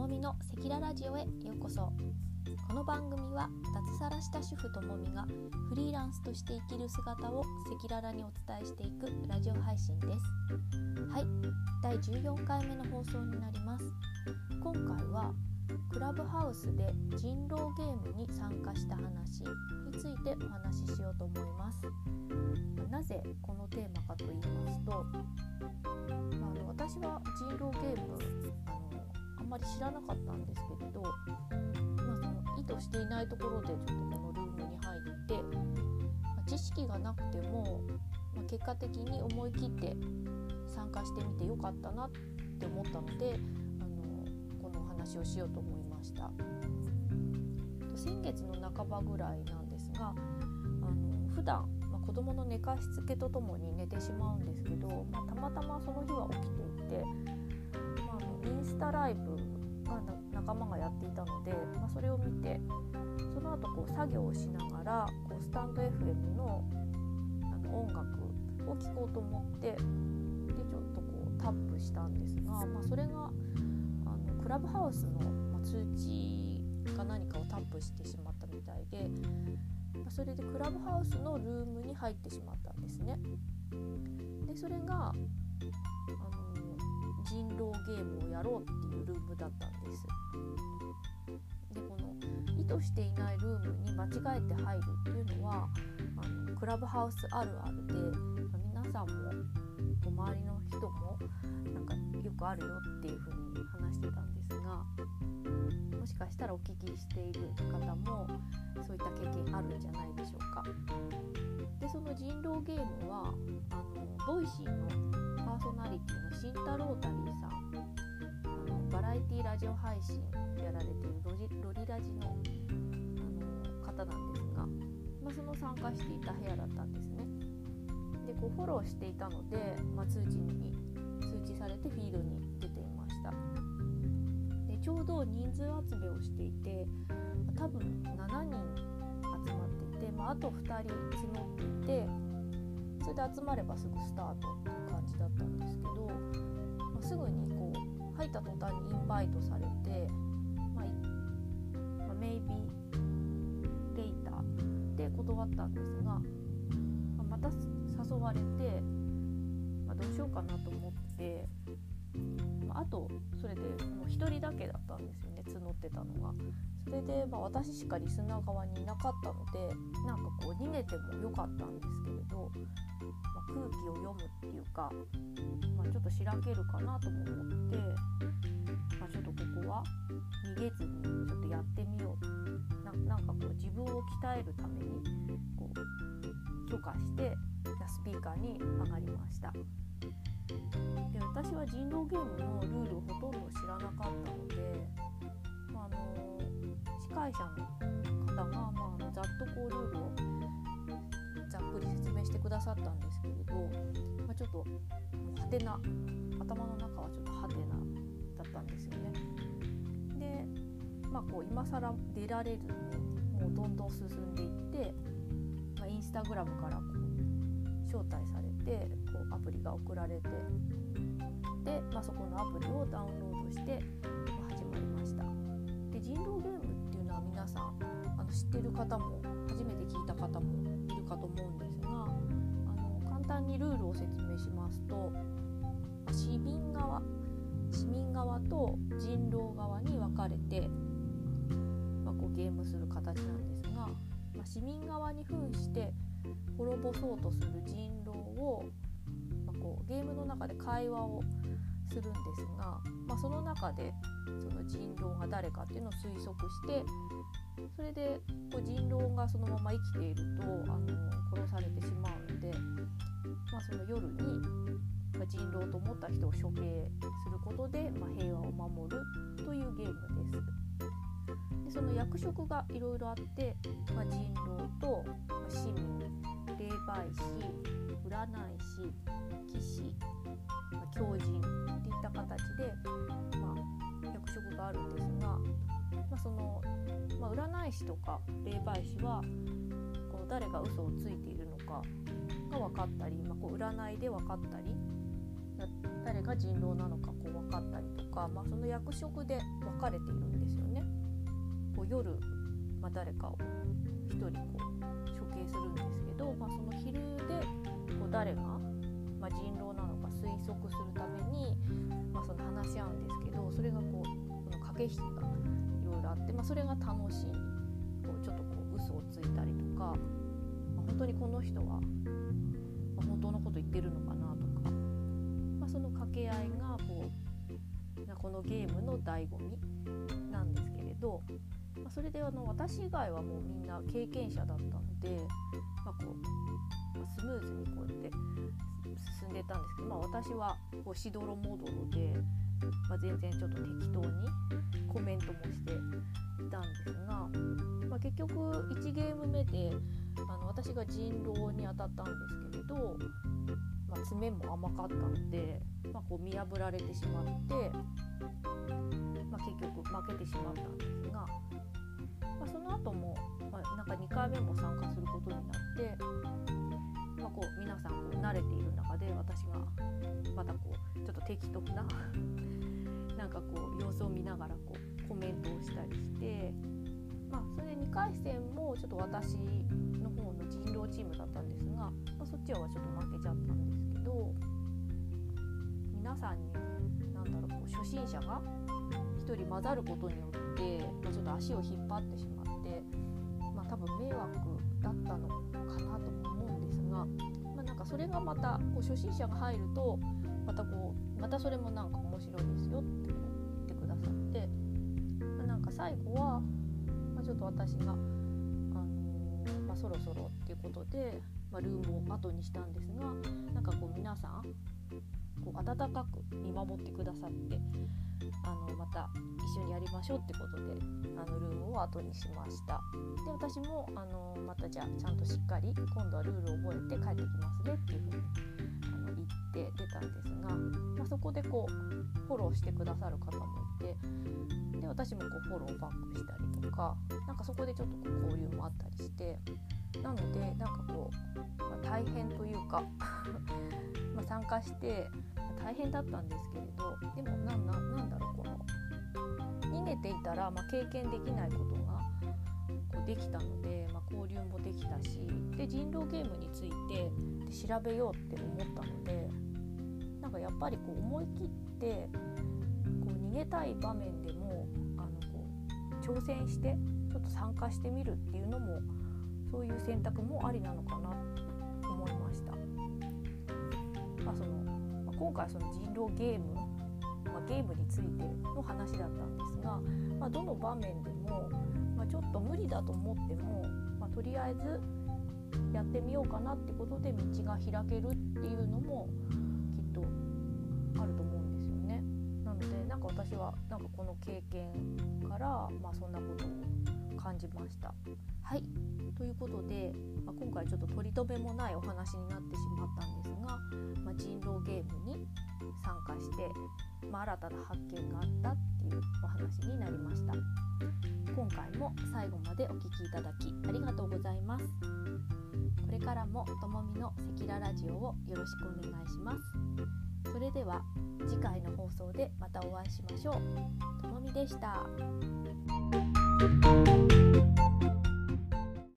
もみの赤裸ラジオへようこそ。この番組は脱サラした主婦ともみがフリーランスとして生きる姿を赤裸々にお伝えしていくラジオ配信です。はい第14回目の放送になります。今回はクラブハウスで人狼ゲームに参加した話についてお話ししようと思います。なぜこのテーマかと言いますと、まあ、あの私は人狼ゲームあのあんまり知らなかったんですけれど、まあ、その意図していないところでちょっとこのルームに入って、まあ、知識がなくても、ま結果的に思い切って参加してみてよかったなって思ったのであのこのお話をしようと思いました。先月の半ばぐらいなんですがあの普段、ま、子供の寝かしつけとともに寝てしまうんですけど、まあ、たまたまその日は起きていて、インスタライブが仲間がやっていたので、まあ、それを見てその後こう作業をしながらこうスタンド FM のあの音楽を聴こうと思ってでちょっとこうタップしたんですが、まあ、それがあのクラブハウスの、ま通知か何かをタップしてしまったみたいで、まそれでクラブハウスのルームに入ってしまったんですね。でそれがあの人狼ゲームをやろうっていうルームだったんです。でこの意図していないルームに間違えて入るっていうのはあのクラブハウスあるあるで、皆さんも周りの人もなんかよくあるよっていう風に話してたんですがもしかしたらお聞きしている方もそういった経験あるんじゃないでしょうか。の人狼ゲームはあの Voicy のパーソナリティの慎太郎タリーさんあのバラエティラジオ配信やられているロジロリラジのあの方なんですが、まあ、その参加していた部屋だったんですね。でこうフォローしていたので、まあ、通知に通知されてフィードに出ていましたでちょうど人数集めをしていて多分7人集ま、あ、あと2人募っていてそれで集まればすぐスタートっていう感じだったんですけど、まあ、すぐにこう入った途端にインバイトされて、まあまあ、maybe later で断ったんですが、まあ、また誘われて、ま、どうしようかなと思って、まあ、あとそれでもう1人だけだったんですよね募ってたのが。それで、まあ、私しかリスナー側にいなかったのでなんかこう逃げてもよかったんですけれど、まあ、空気を読むっていうか、まあ、ちょっとしらけるかなとも思って、まあ、ちょっとここは逃げずにちょっとやってみよう。ななんかこう自分を鍛えるためにこう許可してスピーカーに上がりました。で私は人狼ゲームのルールをほとんど知らなかったので、会者の方が、まあ、ざっとこうルールをざっくり説明してくださったんですけれど、まあ、ちょっとはてな頭の中はちょっとはてなだったんですよね。で、まあ、こう今更出られずにもうどんどん進んでいって、まあ、インスタグラムからこう招待されてこうアプリが送られてで、まあ、そこのアプリをダウンロードして、始まりましたで人狼ゲームって皆さんあの知ってる方も初めて聞いた方もいるかと思うんですがあの簡単にルールを説明しますと、市民側市民側と人狼側に分かれて、まあ、こうゲームする形なんですが、まあ、市民側に扮して滅ぼそうとする人狼を、まあ、こうゲームの中で会話をするんですが、まあ、その中でその人狼が誰かっていうのを推測してそれでこう人狼がそのまま生きているとあの殺されてしまうので、まあ、その夜に、ま人狼と思った人を処刑することで、ま平和を守るというゲームです。でその役職がいろいろあって、まあ、人狼と、市民霊媒師占い師騎士、まあ、狂人があるんですが、まあ、その、まあ、占い師とか霊媒師はこの誰が嘘をついているのかが分かったり、まあ、こう占いで分かったり誰が人狼なのかこう分かったりとか、まあ、その役職で分かれているんですよね。こう夜、まあ、誰かを1人こう処刑するんですけど、まあ、その昼でこう誰が、まあ、人狼なのか推測するために、け引きがいろいろあって、まあ、それが楽しいこうちょっとこう嘘をついたりとか、まあ、本当にこの人は、本当のこと言ってるのかなとか、まあ、その掛け合いがこうこのゲームの醍醐味なんですけれど、まあ、それであの私以外はもうみんな経験者だったので、まあ、こう、スムーズにこうやって進んでたんですけど、まあ、私はこうしどろもどろで、まあ、全然ちょっと適当にコメントもしていたんですが、まあ、結局1ゲーム目であの私が人狼に当たったんですけれど、まあ、爪も甘かったので、まあ、こう見破られてしまって、まあ、結局負けてしまったんですが、まあ、その後も、まあ、なんか2回目も参加することになって、こう皆さんこう慣れている中で私がまたこうちょっと適当な なんかこう様子を見ながらこうコメントをしたりして、まあ、それで2回戦もちょっと私の方の人狼チームだったんですが、まあ、そっちはちょっと負けちゃったんですけど皆さんに何だろうこう初心者が1人混ざることによって、まあ、ちょっと足を引っ張ってしまって、まあ、多分迷惑だったのかながまたこう初心者が入るとまたこうまたそれもなんか面白いですよって言ってくださって、なんか最後は、まあ、ちょっと私が、あのー、まあ、そろそろっていうことで、まあ、ルームを後にしたんですがなんかこう皆さんこう温かく見守ってくださってあのまた一緒にやりましょうってことであのルームを後にしました。で私もあのまたじゃあちゃんとしっかり今度はルールを覚えて帰ってきますねっていうふうにあの言って出たんですが、まあ、そこでこうフォローしてくださる方もいてで私もこうフォローバックしたりとかなんかそこでちょっとこう交流もあったりしてなのでなんかこう、まあ、大変というか 参加して大変だったんですけれどでもなんなんだろうこの逃げていたら、まあ、経験できないことがこうできたので、まあ、交流もできたしで人狼ゲームについて調べようって思ったのでなんかやっぱりこう思い切ってこう逃げたい場面でもあのこう挑戦してちょっと参加してみるっていうのもそういう選択もありなのかなと思いました。ま、そのまあ、今回その人狼ゲーム、まあ、ゲームについての話だったんですが、まあ、どの場面でも、まちょっと無理だと思っても、まとりあえずやってみようかなってことで道が開けるっていうのもきっとあると思うんですよね。なのでなんか私はなんかこの経験から、まあ、そんなことを感じました。はい。ということで、まあ、今回ちょっと取り留めもないお話になってしまったんですが、まあ、人狼ゲームに参加して、まあ、新たな発見があったっていうお話になりました。今回も最後までお聴きいただきありがとうございます。これからもともみの赤裸ラジオをよろしくお願いします。それでは次回の放送でまたお会いしましょう。ともみでした。Música